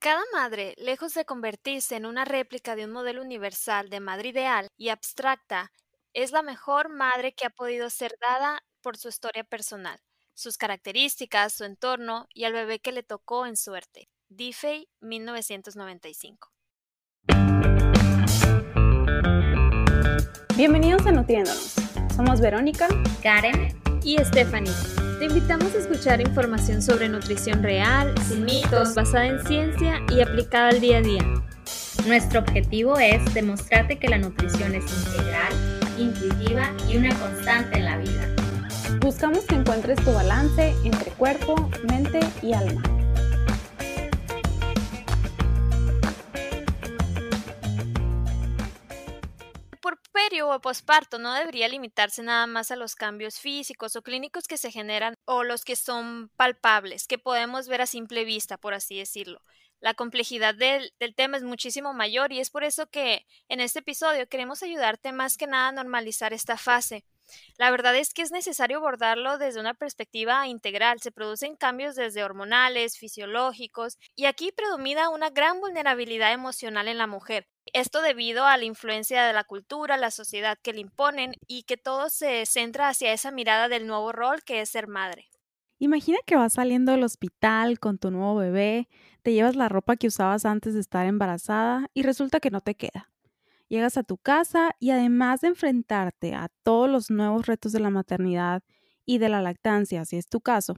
Cada madre, lejos de convertirse en una réplica de un modelo universal de madre ideal y abstracta, es la mejor madre que ha podido ser dada por su historia personal, sus características, su entorno y al bebé que le tocó en suerte. DeFay, 1995. Bienvenidos a Nutriéndonos. Somos Verónica, Karen y Stephanie. Te invitamos a escuchar información sobre nutrición real, sin mitos, basada en ciencia y aplicada al día a día. Nuestro objetivo es demostrarte que la nutrición es integral, intuitiva y una constante en la vida. Buscamos que encuentres tu balance entre cuerpo, mente y alma. O posparto no debería limitarse nada más a los cambios físicos o clínicos que se generan o los que son palpables, que podemos ver a simple vista, por así decirlo. La complejidad del, del, tema es muchísimo mayor y es por eso que en este episodio queremos ayudarte más que nada a normalizar esta fase. La verdad es que es necesario abordarlo desde una perspectiva integral. Se producen cambios desde hormonales, fisiológicos, y aquí predomina una gran vulnerabilidad emocional en la mujer. Esto debido a la influencia de la cultura, la sociedad que le imponen y que todo se centra hacia esa mirada del nuevo rol que es ser madre. Imagina que vas saliendo del hospital con tu nuevo bebé, te llevas la ropa que usabas antes de estar embarazada y resulta que no te queda. Llegas a tu casa y además de enfrentarte a todos los nuevos retos de la maternidad y de la lactancia, si es tu caso,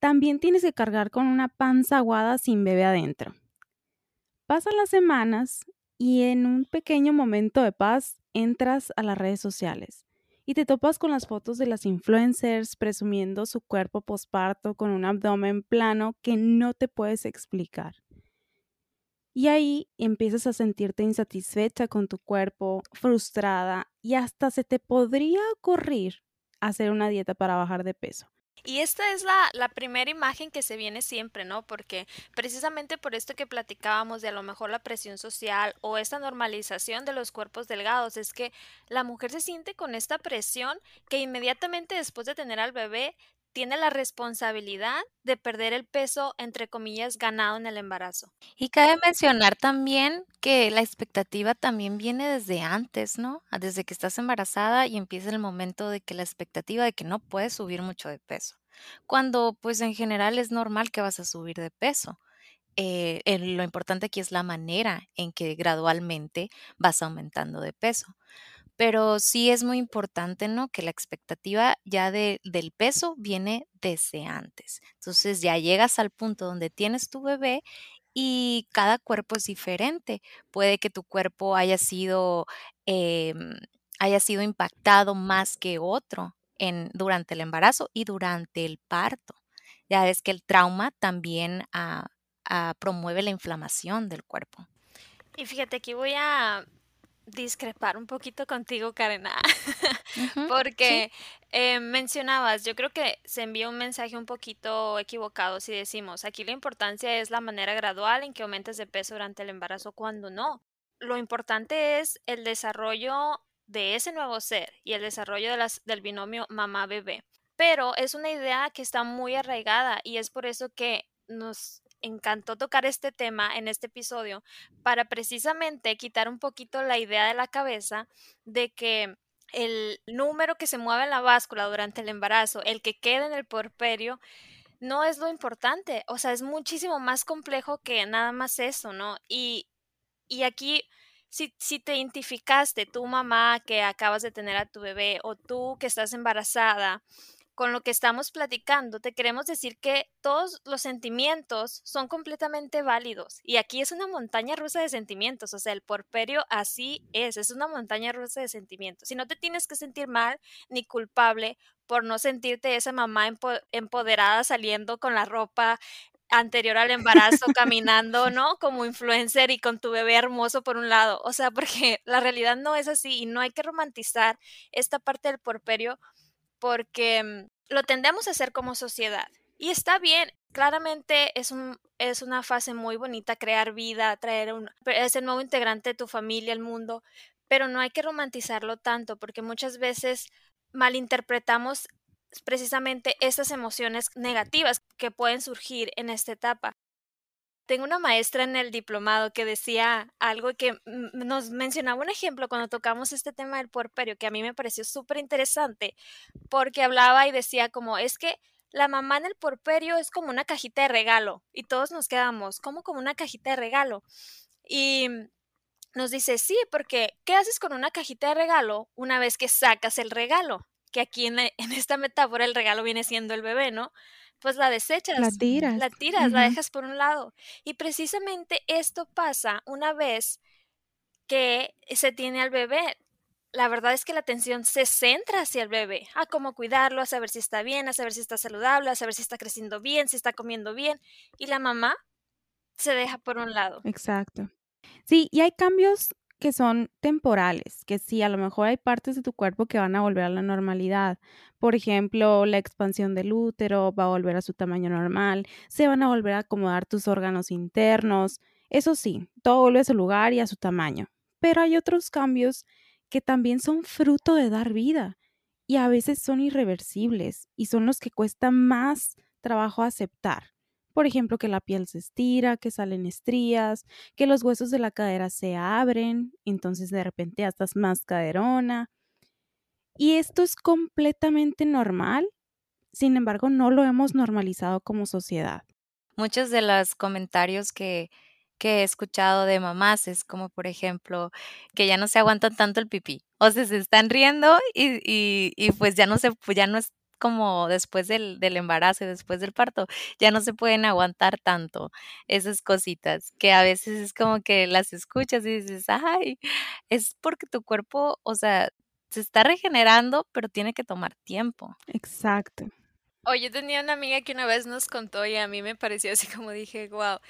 también tienes que cargar con una panza aguada sin bebé adentro. Pasan las semanas y en un pequeño momento de paz entras a las redes sociales y te topas con las fotos de las influencers presumiendo su cuerpo posparto con un abdomen plano que no te puedes explicar. Y ahí empiezas a sentirte insatisfecha con tu cuerpo, frustrada y hasta se te podría ocurrir hacer una dieta para bajar de peso. Y esta es la, la, primera imagen que se viene siempre, ¿no? Porque precisamente por esto que platicábamos de a lo mejor la presión social o esta normalización de los cuerpos delgados, es que la mujer se siente con esta presión que inmediatamente después de tener al bebé tiene la responsabilidad de perder el peso, entre comillas, ganado en el embarazo. Y cabe mencionar también que la expectativa también viene desde antes, ¿no? Ah, desde que estás embarazada y empieza el momento de que la expectativa de que no puedes subir mucho de peso. Cuando pues en general es normal que vas a subir de peso. Eh, lo importante aquí es la manera en que gradualmente vas aumentando de peso pero sí es muy importante, ¿no? Que la expectativa ya de, del peso viene desde antes. Entonces ya llegas al punto donde tienes tu bebé y cada cuerpo es diferente. Puede que tu cuerpo haya sido, em, haya sido impactado más que otro durante el embarazo y durante el parto. Ya ves que el trauma también ah, ah, promueve la inflamación del cuerpo. Y fíjate, aquí voy a discrepar un poquito contigo, Karena, porque eh, mencionabas, yo creo que se envía un mensaje un poquito equivocado si decimos, aquí la importancia es la manera gradual en que aumentes de peso durante el embarazo, cuando no. Lo importante es el desarrollo de ese nuevo ser y el desarrollo de las, del binomio mamá-bebé. Pero es una idea que está muy arraigada y es por eso que nos encantó tocar este tema en este episodio para precisamente quitar un poquito la idea de la cabeza de que el número que se mueve en la báscula durante el embarazo, el que queda en el porperio, no es lo importante. O sea, es muchísimo más complejo que nada más eso, ¿no? Y, y aquí, si, si te identificaste, tu mamá que acabas de tener a tu bebé o tú que estás embarazada, con lo que estamos platicando, te queremos decir que todos los sentimientos son completamente válidos. Y aquí es una montaña rusa de sentimientos. O sea, el porperio así es, es una montaña rusa de sentimientos. Y no te tienes que sentir mal ni culpable por no sentirte esa mamá empoderada saliendo con la ropa anterior al embarazo, caminando, ¿no? Como influencer y con tu bebé hermoso por un lado. O sea, porque la realidad no es así y no hay que romantizar esta parte del porperio porque mm, lo tendemos a hacer como sociedad. Y está bien, claramente es, un, es una fase muy bonita crear vida, traer un, ese nuevo integrante de tu familia al mundo, pero no hay que romantizarlo tanto porque muchas veces malinterpretamos precisamente esas emociones negativas que pueden surgir en esta etapa. Tengo una maestra en el diplomado que decía algo que nos mencionaba un ejemplo cuando tocamos este tema del puerperio, que a mí me pareció súper interesante, porque hablaba y decía como, es que la mamá en el puerperio es como una cajita de regalo, y todos nos quedamos, como como una cajita de regalo? Y nos dice, sí, porque ¿qué haces con una cajita de regalo una vez que sacas el regalo? Que aquí en, en esta metáfora el regalo viene siendo el bebé, ¿no? Pues la desechas. La tiras. La tiras, la dejas por un lado. Y precisamente esto pasa una vez que se tiene al bebé. La verdad es que la atención se centra hacia el bebé, a cómo cuidarlo, a saber si está bien, a saber si está saludable, a saber si está creciendo bien, si está comiendo bien. Y la mamá se deja por un lado. Exacto. Sí, y hay cambios que son temporales, que sí, a lo mejor hay partes de tu cuerpo que van a volver a la normalidad. Por ejemplo, la expansión del útero va a volver a su tamaño normal, se van a volver a acomodar tus órganos internos. Eso sí, todo vuelve a su lugar y a su tamaño. Pero hay otros cambios que también son fruto de dar vida y a veces son irreversibles y son los que cuesta más trabajo aceptar. Por ejemplo, que la piel se estira, que salen estrías, que los huesos de la cadera se abren, entonces de repente ya estás más caderona. Y esto es completamente normal, sin embargo, no lo hemos normalizado como sociedad. Muchos de los comentarios que, que he escuchado de mamás es como, por ejemplo, que ya no se aguantan tanto el pipí. O sea, se están riendo y, y, y pues ya no se, ya no es como después del, del embarazo y después del parto, ya no se pueden aguantar tanto esas cositas, que a veces es como que las escuchas y dices, ay, es porque tu cuerpo, o sea, se está regenerando, pero tiene que tomar tiempo. Exacto. Oye, tenía una amiga que una vez nos contó y a mí me pareció así como dije, wow.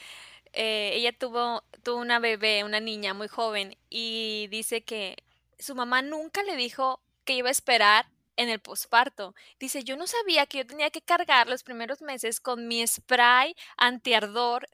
Eh, ella tuvo, tuvo una bebé, una niña muy joven, y dice que su mamá nunca le dijo que iba a esperar en el posparto. Dice, yo no sabía que yo tenía que cargar los primeros meses con mi spray antiardor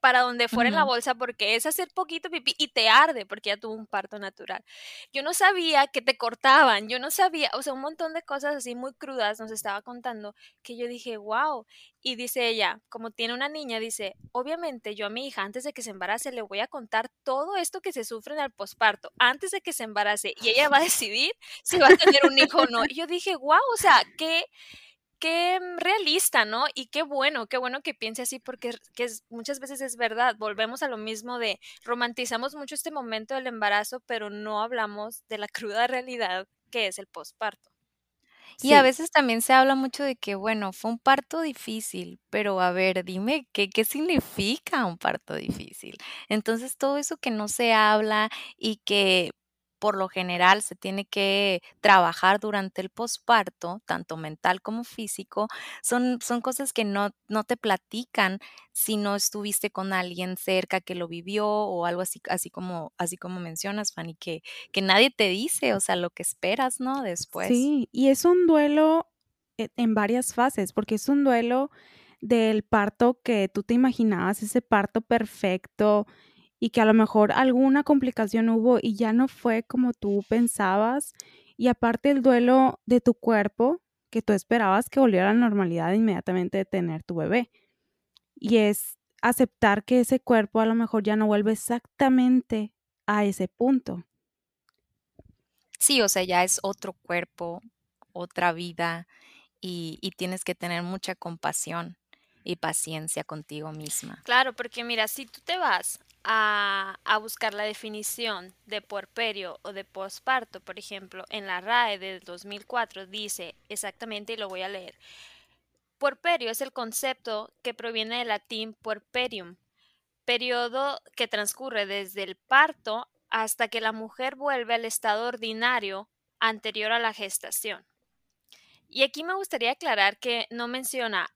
para donde fuera en la bolsa porque es hacer poquito pipí y te arde porque ya tuvo un parto natural. Yo no sabía que te cortaban, yo no sabía, o sea, un montón de cosas así muy crudas nos estaba contando que yo dije, wow. Y dice ella, como tiene una niña, dice, obviamente yo a mi hija antes de que se embarace le voy a contar todo esto que se sufre en el posparto antes de que se embarace y ella va a decidir si va a tener un hijo o no. Y yo dije, wow, o sea, qué qué mm, realista, ¿no? Y qué bueno, qué bueno que piense así porque que muchas veces es verdad. Volvemos a lo mismo de romantizamos mucho este momento del embarazo, pero no hablamos de la cruda realidad que es el posparto. Y a veces también se habla mucho de que, bueno, fue un parto difícil, pero a ver, dime, ¿qué, qué significa un parto difícil? Entonces, todo eso que no se habla y que por lo general se tiene que trabajar durante el posparto, tanto mental como físico, son, son cosas que no, no te platican si no estuviste con alguien cerca que lo vivió o algo así, así como, así como mencionas, Fanny, que, que nadie te dice, o sea, lo que esperas, ¿no? Después. Sí, y es un duelo e, en varias fases, porque es un duelo del parto que tú te imaginabas, ese parto perfecto, y que a lo mejor alguna complicación hubo y ya no fue como tú pensabas. Y aparte el duelo de tu cuerpo, que tú esperabas que volviera a la normalidad inmediatamente de tener tu bebé. Y es aceptar que ese cuerpo a lo mejor ya no vuelve exactamente a ese punto. Sí, o sea, ya es otro cuerpo, otra vida y, y tienes que tener mucha compasión y paciencia contigo misma. Claro, porque mira, si tú te vas a, buscar la definición de puerperio o de posparto, por ejemplo, en la RAE del 2004 dice exactamente, y lo voy a leer, puerperio es el concepto que proviene del latín puerperium, periodo que transcurre desde el parto hasta que la mujer vuelve al estado ordinario anterior a la gestación. Y aquí me gustaría aclarar que no menciona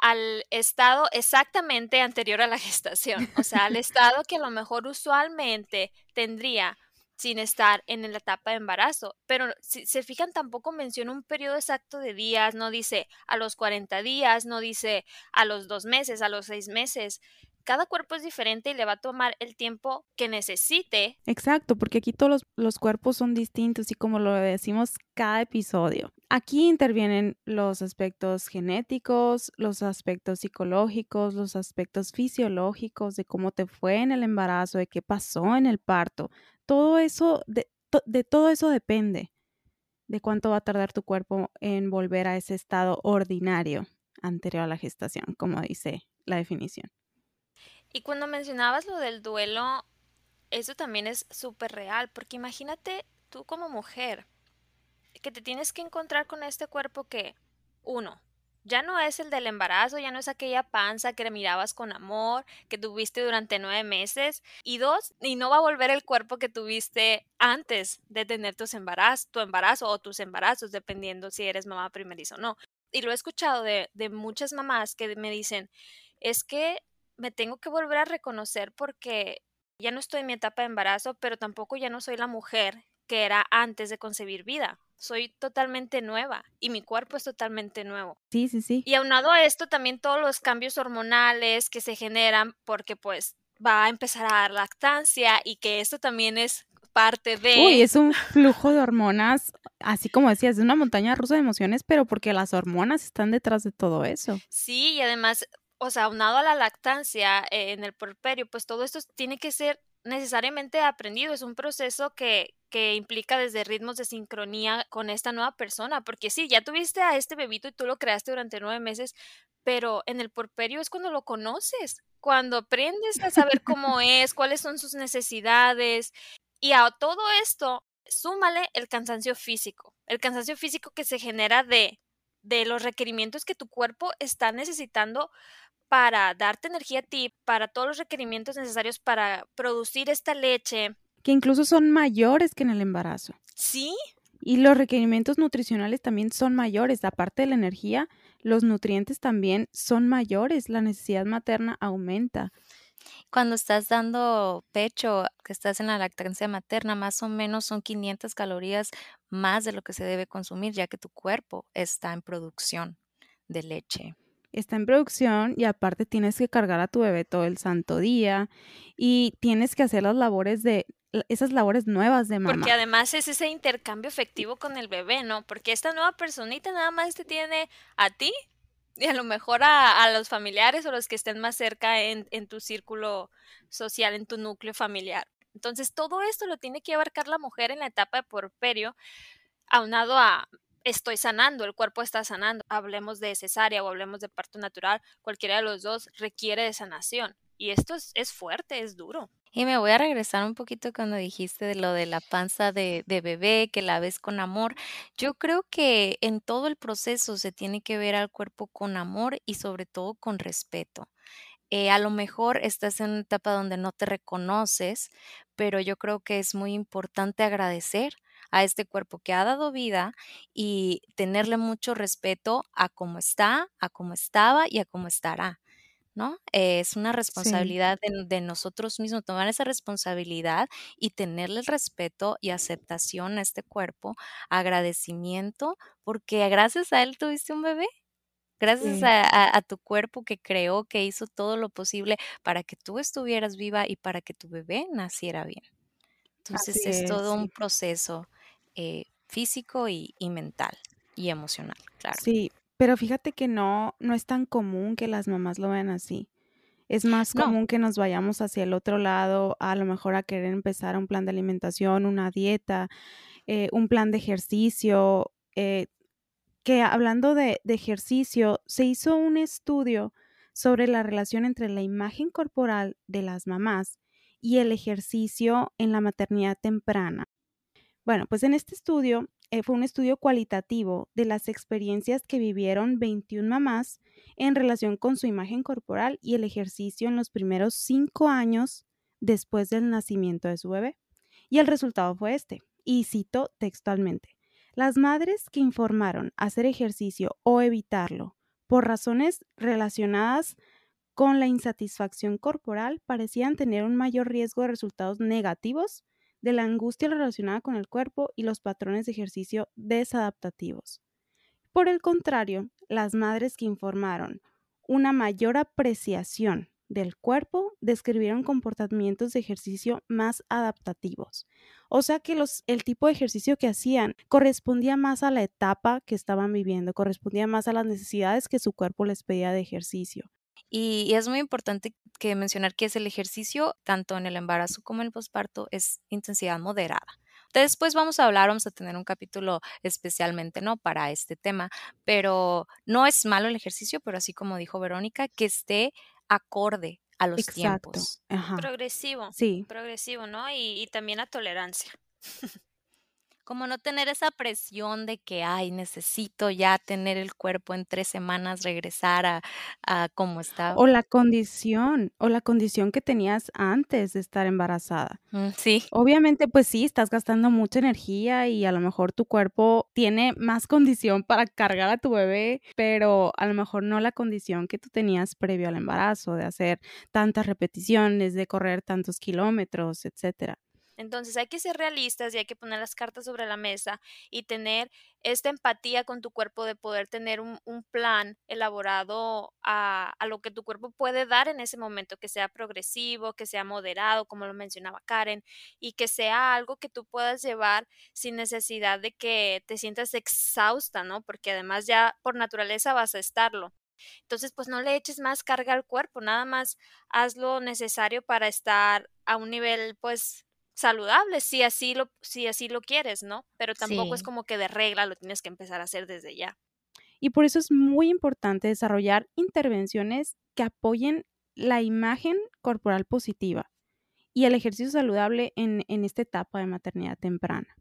al estado exactamente anterior a la gestación, o sea, al estado que a lo mejor usualmente tendría sin estar en la etapa de embarazo. Pero si se fijan, tampoco menciona un periodo exacto de días, no dice a los 40 días, no dice a los dos meses, a los seis meses. Cada cuerpo es diferente y le va a tomar el tiempo que necesite. Exacto, porque aquí todos los, los cuerpos son distintos y como lo decimos cada episodio, Aquí intervienen los aspectos genéticos, los aspectos psicológicos, los aspectos fisiológicos de cómo te fue en el embarazo, de qué pasó en el parto. Todo eso, de, de todo eso depende de cuánto va a tardar tu cuerpo en volver a ese estado ordinario anterior a la gestación, como dice la definición. Y cuando mencionabas lo del duelo, eso también es súper real, porque imagínate tú como mujer, que te tienes que encontrar con este cuerpo que, uno, ya no es el del embarazo, ya no es aquella panza que mirabas con amor, que tuviste durante nueve meses. Y dos, y no va a volver el cuerpo que tuviste antes de tener tus embarazos, tu embarazo o tus embarazos, dependiendo si eres mamá primeriza o no. Y lo he escuchado de, de muchas mamás que me dicen, es que me tengo que volver a reconocer porque ya no estoy en mi etapa de embarazo, pero tampoco ya no soy la mujer que era antes de concebir vida soy totalmente nueva y mi cuerpo es totalmente nuevo. Sí, sí, sí. Y aunado a esto también todos los cambios hormonales que se generan porque pues va a empezar a dar lactancia y que esto también es parte de... Uy, es un flujo de hormonas, así como decías, es una montaña rusa de emociones, pero porque las hormonas están detrás de todo eso. Sí, y además, o sea, aunado a la lactancia eh, en el porperio, pues todo esto tiene que ser necesariamente aprendido, es un proceso que, que implica desde ritmos de sincronía con esta nueva persona, porque sí, ya tuviste a este bebito y tú lo creaste durante nueve meses, pero en el porperio es cuando lo conoces, cuando aprendes a saber cómo es, cuáles son sus necesidades, y a todo esto, súmale el cansancio físico, el cansancio físico que se genera de, de los requerimientos que tu cuerpo está necesitando para darte energía a ti, para todos los requerimientos necesarios para producir esta leche. Que incluso son mayores que en el embarazo. Sí. Y los requerimientos nutricionales también son mayores. Aparte de la energía, los nutrientes también son mayores. La necesidad materna aumenta. Cuando estás dando pecho, que estás en la lactancia materna, más o menos son 500 calorías más de lo que se debe consumir, ya que tu cuerpo está en producción de leche está en producción y aparte tienes que cargar a tu bebé todo el santo día y tienes que hacer las labores de esas labores nuevas de mamá. Porque además es ese intercambio efectivo con el bebé, ¿no? Porque esta nueva personita nada más te tiene a ti y a lo mejor a, a los familiares o los que estén más cerca en, en tu círculo social, en tu núcleo familiar. Entonces todo esto lo tiene que abarcar la mujer en la etapa de porperio, aunado a estoy sanando, el cuerpo está sanando. Hablemos de cesárea o hablemos de parto natural, cualquiera de los dos requiere de sanación. Y esto es, fuerte, es duro. Y me voy a regresar un poquito cuando dijiste de lo de la panza de, bebé, que la ves con amor. Yo creo que en todo el proceso se tiene que ver al cuerpo con amor y sobre todo con respeto. Eh, a lo mejor estás en una etapa donde no te reconoces, pero yo creo que es muy importante agradecer a este cuerpo que ha dado vida y tenerle mucho respeto a cómo está, a cómo estaba y a cómo estará. ¿no? es una responsabilidad de, nosotros mismos, tomar esa responsabilidad y tenerle el respeto y aceptación a este cuerpo, agradecimiento, porque gracias a él tuviste un bebé. Gracias a, tu cuerpo que creó, que hizo todo lo posible para que tú estuvieras viva y para que tu bebé naciera bien. Entonces es, todo un proceso eh, físico y, mental y emocional, claro. Sí, pero fíjate que no, no es tan común que las mamás lo vean así. Es más común que nos vayamos hacia el otro lado, a lo mejor a querer empezar un plan de alimentación, una dieta, eh, un plan de ejercicio. Eh, que hablando de, de ejercicio, se hizo un estudio sobre la relación entre la imagen corporal de las mamás y el ejercicio en la maternidad temprana. Bueno, pues en este estudio eh, fue un estudio cualitativo de las experiencias que vivieron 21 mamás en relación con su imagen corporal y el ejercicio en los primeros cinco años después del nacimiento de su bebé. Y el resultado fue este, y cito textualmente, las madres que informaron hacer ejercicio o evitarlo por razones relacionadas con la insatisfacción corporal parecían tener un mayor riesgo de resultados negativos de la angustia relacionada con el cuerpo y los patrones de ejercicio desadaptativos. Por el contrario, las madres que informaron una mayor apreciación del cuerpo describieron comportamientos de ejercicio más adaptativos. O sea que el tipo de ejercicio que hacían correspondía más a la etapa que estaban viviendo, correspondía más a las necesidades que su cuerpo les pedía de ejercicio. Y, es muy importante que mencionar que es el ejercicio, tanto en el embarazo como en el posparto, es intensidad moderada. Después vamos a hablar, vamos a tener un capítulo especialmente, ¿no? Para este tema, pero no es malo el ejercicio, pero así como dijo Verónica, que esté acorde a los tiempos. Progresivo. Sí. Progresivo, ¿no? Y, y también a tolerancia. como no tener esa presión de que, ay, necesito ya tener el cuerpo en tres semanas, regresar a, a como estaba. O la condición, o la condición que tenías antes de estar embarazada. Mm, sí. Obviamente, pues sí, estás gastando mucha energía y a lo mejor tu cuerpo tiene más condición para cargar a tu bebé, pero a lo mejor no la condición que tú tenías previo al embarazo, de hacer tantas repeticiones, de correr tantos kilómetros, etcétera. Entonces hay que ser realistas y hay que poner las cartas sobre la mesa y tener esta empatía con tu cuerpo de poder tener un, plan elaborado a, a, lo que tu cuerpo puede dar en ese momento, que sea progresivo, que sea moderado, como lo mencionaba Karen, y que sea algo que tú puedas llevar sin necesidad de que te sientas exhausta, ¿no? Porque además ya por naturaleza vas a estarlo. Entonces, pues no le eches más carga al cuerpo, nada más haz lo necesario para estar a un nivel, pues, saludable si así lo, si así lo quieres, ¿no? Pero tampoco es como que de regla lo tienes que empezar a hacer desde ya. Y por eso es muy importante desarrollar intervenciones que apoyen la imagen corporal positiva y el ejercicio saludable en, en esta etapa de maternidad temprana.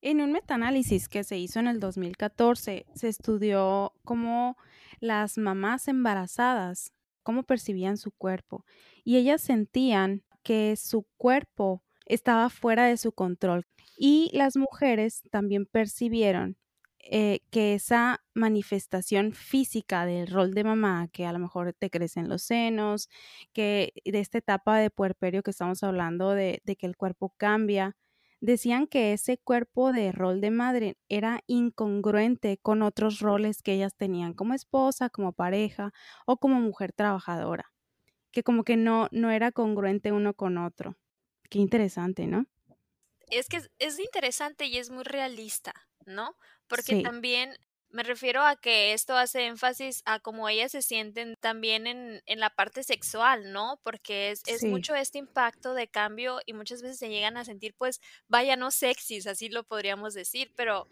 En un metaanálisis que se hizo en el 2014, se estudió cómo las mamás embarazadas, cómo percibían su cuerpo, y ellas sentían que su cuerpo estaba fuera de su control. Y las mujeres también percibieron eh, que esa manifestación física del rol de mamá, que a lo mejor te crecen los senos, que de esta etapa de puerperio que estamos hablando de, de que el cuerpo cambia, decían que ese cuerpo de rol de madre era incongruente con otros roles que ellas tenían como esposa, como pareja o como mujer trabajadora, que como que no, no era congruente uno con otro. Qué interesante, ¿no? Es que es, interesante y es muy realista, ¿no? Porque también me refiero a que esto hace énfasis a cómo ellas se sienten también en, en la parte sexual, ¿no? Porque es, es mucho este impacto de cambio y muchas veces se llegan a sentir, pues, vaya, no sexys, así lo podríamos decir, pero,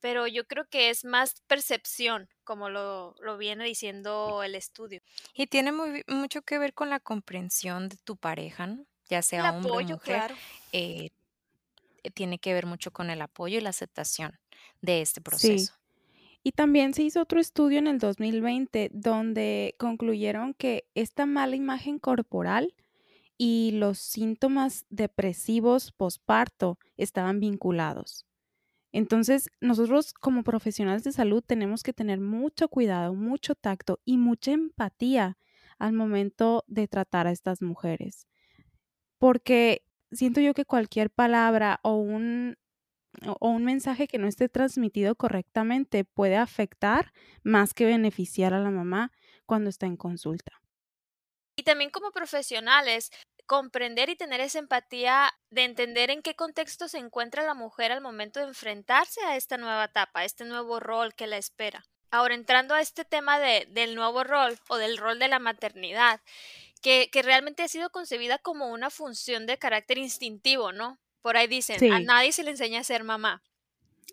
pero yo creo que es más percepción, como lo, lo viene diciendo el estudio. Y tiene muy, mucho que ver con la comprensión de tu pareja, ¿no? Ya sea hombre o mujer, eh, eh, tiene que ver mucho con el apoyo y la aceptación de este proceso. Y también se hizo otro estudio en el 2020 donde concluyeron que esta mala imagen corporal y los síntomas depresivos posparto estaban vinculados. Entonces, nosotros como profesionales de salud tenemos que tener mucho cuidado, mucho tacto y mucha empatía al momento de tratar a estas mujeres porque siento yo que cualquier palabra o un, o un mensaje que no esté transmitido correctamente puede afectar más que beneficiar a la mamá cuando está en consulta. Y también como profesionales, comprender y tener esa empatía de entender en qué contexto se encuentra la mujer al momento de enfrentarse a esta nueva etapa, a este nuevo rol que la espera. Ahora, entrando a este tema de, del nuevo rol o del rol de la maternidad, que, realmente ha sido concebida como una función de carácter instintivo, ¿no? Por ahí dicen, a nadie se le enseña a ser mamá.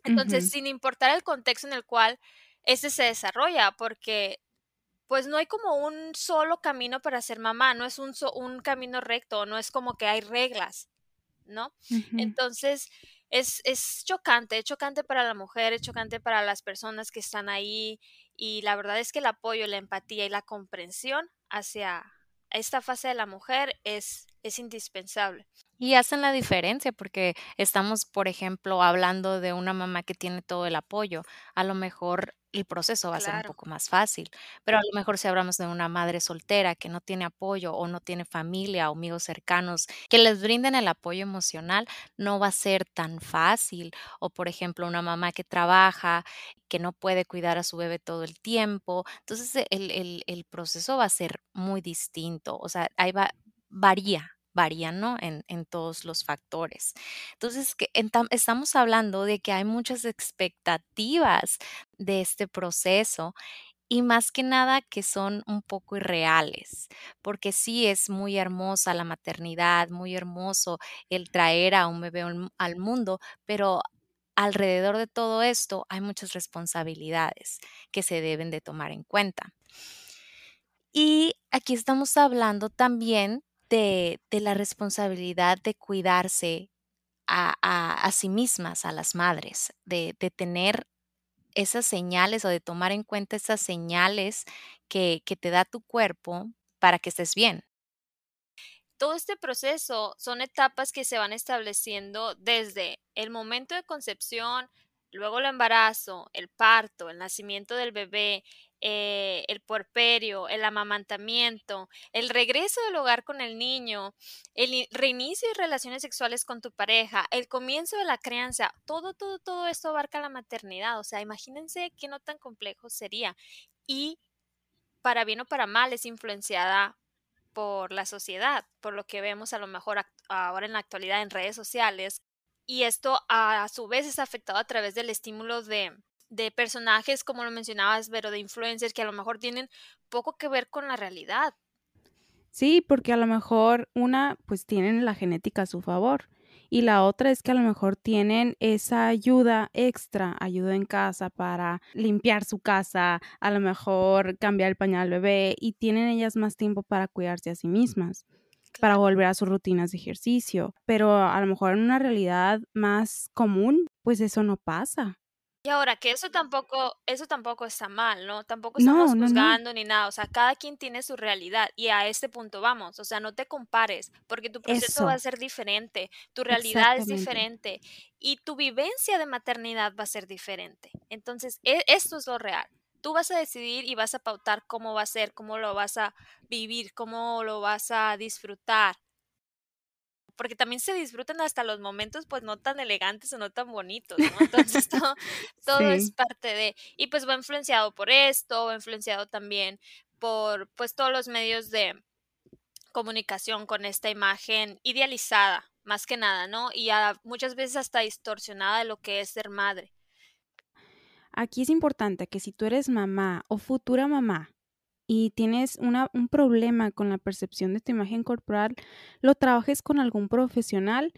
Entonces, sin importar el contexto en el cual este se desarrolla, porque pues no hay como un solo camino para ser mamá, no es un, un camino recto, no es como que hay reglas, ¿no? Entonces, es, es chocante, es chocante para la mujer, es chocante para las personas que están ahí y la verdad es que el apoyo, la empatía y la comprensión hacia, esta fase de la mujer es, es indispensable. Y hacen la diferencia porque estamos, por ejemplo, hablando de una mamá que tiene todo el apoyo. A lo mejor el proceso va a ser un poco más fácil, pero a lo mejor si hablamos de una madre soltera que no tiene apoyo o no tiene familia o amigos cercanos que les brinden el apoyo emocional, no va a ser tan fácil. O por ejemplo, una mamá que trabaja, que no puede cuidar a su bebé todo el tiempo. Entonces el, el, el proceso va a ser muy distinto. O sea, ahí va, varía varían ¿no? en, en, todos los factores. Entonces, que estamos hablando de que hay muchas expectativas de este proceso y más que nada que son un poco irreales, porque sí es muy hermosa la maternidad, muy hermoso el traer a un bebé al mundo, pero alrededor de todo esto hay muchas responsabilidades que se deben de tomar en cuenta. Y aquí estamos hablando también de, la responsabilidad de cuidarse a, sí mismas, a las madres, de, tener esas señales o de tomar en cuenta esas señales que, te da tu cuerpo para que estés bien. Todo este proceso son etapas que se van estableciendo desde el momento de concepción, luego el embarazo, el parto, el nacimiento del bebé, eh, el puerperio, el amamantamiento, el regreso del hogar con el niño, el reinicio de relaciones sexuales con tu pareja, el comienzo de la crianza, todo, todo, todo esto abarca la maternidad. O sea, imagínense qué no tan complejo sería. Y para bien o para mal es influenciada por la sociedad, por lo que vemos a lo mejor ahora en la actualidad en redes sociales. Y esto a su vez es afectado a través del estímulo de de personajes, como lo mencionabas, pero de influencers que a lo mejor tienen poco que ver con la realidad. Sí, porque a lo mejor una, pues tienen la genética a su favor. Y la otra es que a lo mejor tienen esa ayuda extra, ayuda en casa para limpiar su casa, a lo mejor cambiar el pañal al bebé y tienen ellas más tiempo para cuidarse a sí mismas, para volver a sus rutinas de ejercicio. Pero a lo mejor en una realidad más común, pues eso no pasa. Y ahora que eso tampoco, eso tampoco está mal, ¿no? Tampoco estamos juzgando ni nada, o sea, cada quien tiene su realidad y a este punto vamos, o sea, no te compares, porque tu proceso va a ser diferente, tu realidad es diferente y tu vivencia de maternidad va a ser diferente. Entonces, e, esto es lo real. Tú vas a decidir y vas a pautar cómo va a ser, cómo lo vas a vivir, cómo lo vas a disfrutar porque también se disfrutan hasta los momentos pues no tan elegantes o no tan bonitos, ¿no? Entonces todo, es parte de, y pues va influenciado por esto, va influenciado también por pues todos los medios de comunicación con esta imagen idealizada, más que nada, ¿no? Y muchas veces hasta distorsionada de lo que es ser madre. Aquí es importante que si tú eres mamá o futura mamá y tienes un problema con la percepción de tu imagen corporal, lo trabajes con algún profesional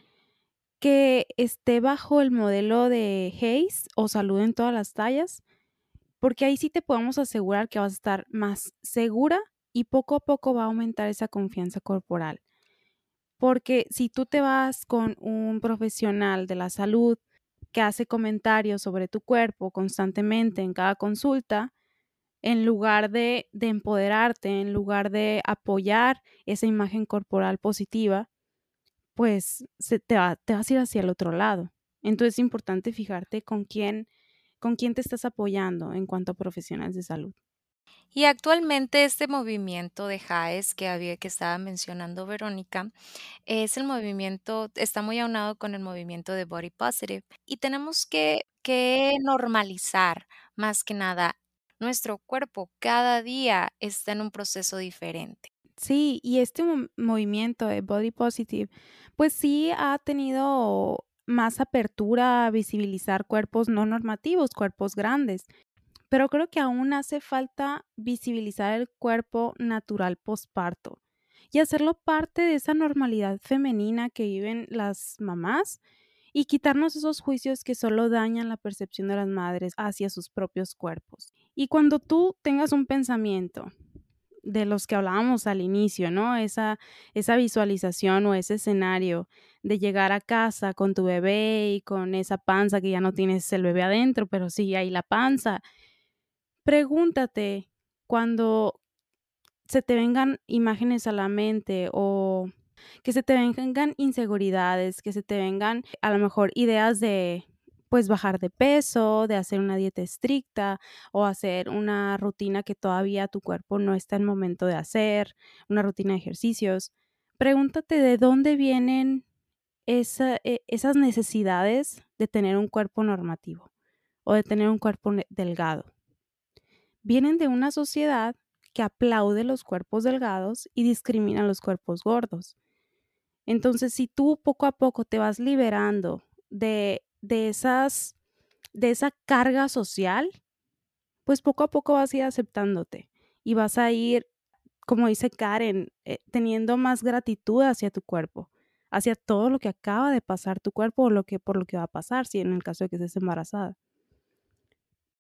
que esté bajo el modelo de Hayes o Salud en todas las tallas, porque ahí sí te podemos asegurar que vas a estar más segura y poco a poco va a aumentar esa confianza corporal. Porque si tú te vas con un profesional de la salud que hace comentarios sobre tu cuerpo constantemente en cada consulta, en lugar de, empoderarte, en lugar de apoyar esa imagen corporal positiva, pues se te, va, vas a ir hacia el otro lado. Entonces es importante fijarte con quién, con quién te estás apoyando en cuanto a profesionales de salud. Y actualmente este movimiento de JAES que había que estaba mencionando Verónica es el movimiento, está muy aunado con el movimiento de Body Positive y tenemos que, que normalizar más que nada nuestro cuerpo cada día está en un proceso diferente. Sí, y este movimiento de Body Positive, pues sí ha tenido más apertura a visibilizar cuerpos no normativos, cuerpos grandes. Pero creo que aún hace falta visibilizar el cuerpo natural posparto y hacerlo parte de esa normalidad femenina que viven las mamás y quitarnos esos juicios que solo dañan la percepción de las madres hacia sus propios cuerpos. Y cuando tú tengas un pensamiento de los que hablábamos al inicio, ¿no? Esa, esa visualización o ese escenario de llegar a casa con tu bebé y con esa panza que ya no tienes el bebé adentro, pero sí hay la panza. Pregúntate cuando se te vengan imágenes a la mente o Que se te vengan inseguridades, que se te vengan a lo mejor ideas de pues bajar de peso, de hacer una dieta estricta o hacer una rutina que todavía tu cuerpo no está en momento de hacer, una rutina de ejercicios. Pregúntate de dónde vienen e, esas necesidades de tener un cuerpo normativo o de tener un cuerpo delgado. Vienen de una sociedad que aplaude los cuerpos delgados y discrimina los cuerpos gordos. Entonces, si tú poco a poco te vas liberando de de esas, de esa carga social, pues poco a poco vas a ir aceptándote y vas a ir, como dice Karen, eh, teniendo más gratitud hacia tu cuerpo, hacia todo lo que acaba de pasar tu cuerpo o lo que, por lo que va a pasar, si en el caso de que estés embarazada.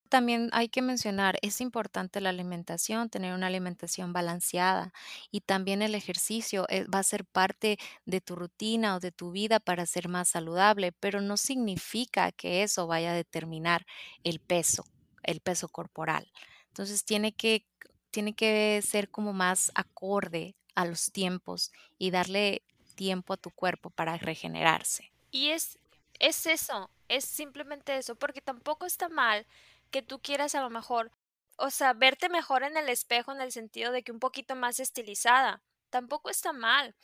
También hay que mencionar, es importante la alimentación, tener una alimentación balanceada y también el ejercicio eh, va a ser parte de tu rutina o de tu vida para ser más saludable, pero no significa que eso vaya a determinar el peso, el peso corporal. Entonces tiene que, tiene que ser como más acorde a los tiempos y darle tiempo a tu cuerpo para regenerarse. Y es, es eso, es simplemente eso, porque tampoco está mal que tú quieras a lo mejor, o sea, verte mejor en el espejo en el sentido de que un poquito más estilizada. Tampoco está mal,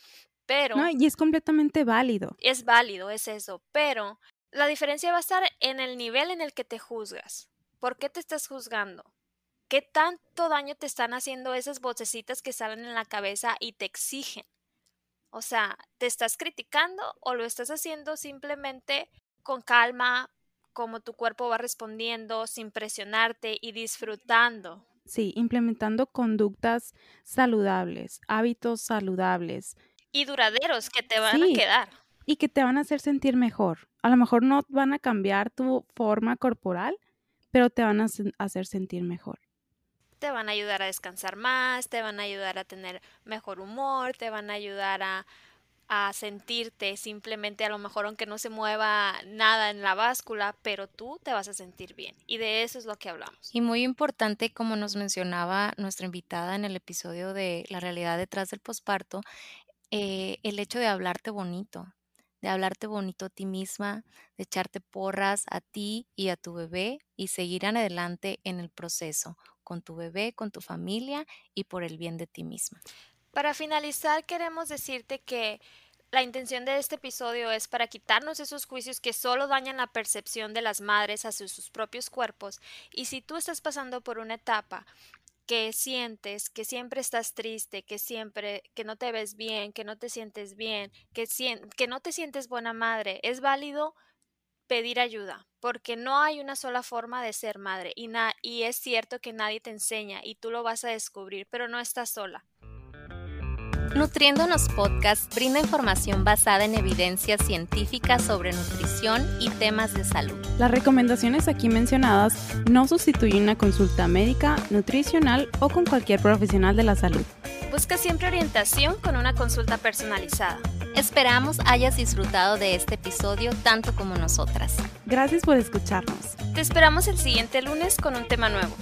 pero... No, y es completamente válido. Es válido, es eso, pero la diferencia va a estar en el nivel en el que te juzgas. ¿Por qué te estás juzgando? ¿Qué tanto daño te están haciendo esas vocecitas que salen en la cabeza y te exigen? O sea, ¿te estás criticando o lo estás haciendo simplemente con calma, cómo tu cuerpo va respondiendo sin presionarte y disfrutando. Sí, implementando conductas saludables, hábitos saludables. Y duraderos que te van a quedar. Y que te van a hacer sentir mejor. A lo mejor no van a cambiar tu forma corporal, pero te van a hacer sentir mejor. Te van a ayudar a descansar más, te van a ayudar a tener mejor humor, te van a ayudar a a sentirte simplemente a lo mejor aunque no se mueva nada en la báscula, pero tú te vas a sentir bien. Y de eso es lo que hablamos. Y muy importante, como nos mencionaba nuestra invitada en el episodio de La realidad detrás del posparto, eh, el hecho de hablarte bonito, de hablarte bonito a ti misma, de echarte porras a ti y a tu bebé y seguir adelante en el proceso con tu bebé, con tu familia y por el bien de ti misma. Para finalizar, queremos decirte que la intención de este episodio es para quitarnos esos juicios que solo dañan la percepción de las madres hacia sus propios cuerpos y si tú estás pasando por una etapa que sientes que siempre estás triste, que siempre que no te ves bien, que no te sientes bien, que, que no te sientes buena madre, es válido pedir ayuda, porque no hay una sola forma de ser madre y, y es cierto que nadie te enseña y tú lo vas a descubrir, pero no estás sola. Nutriéndonos Podcast brinda información basada en evidencia científica sobre nutrición y temas de salud. Las recomendaciones aquí mencionadas no sustituyen una consulta médica, nutricional o con cualquier profesional de la salud. Busca siempre orientación con una consulta personalizada. Esperamos hayas disfrutado de este episodio tanto como nosotras. Gracias por escucharnos. Te esperamos el siguiente lunes con un tema nuevo.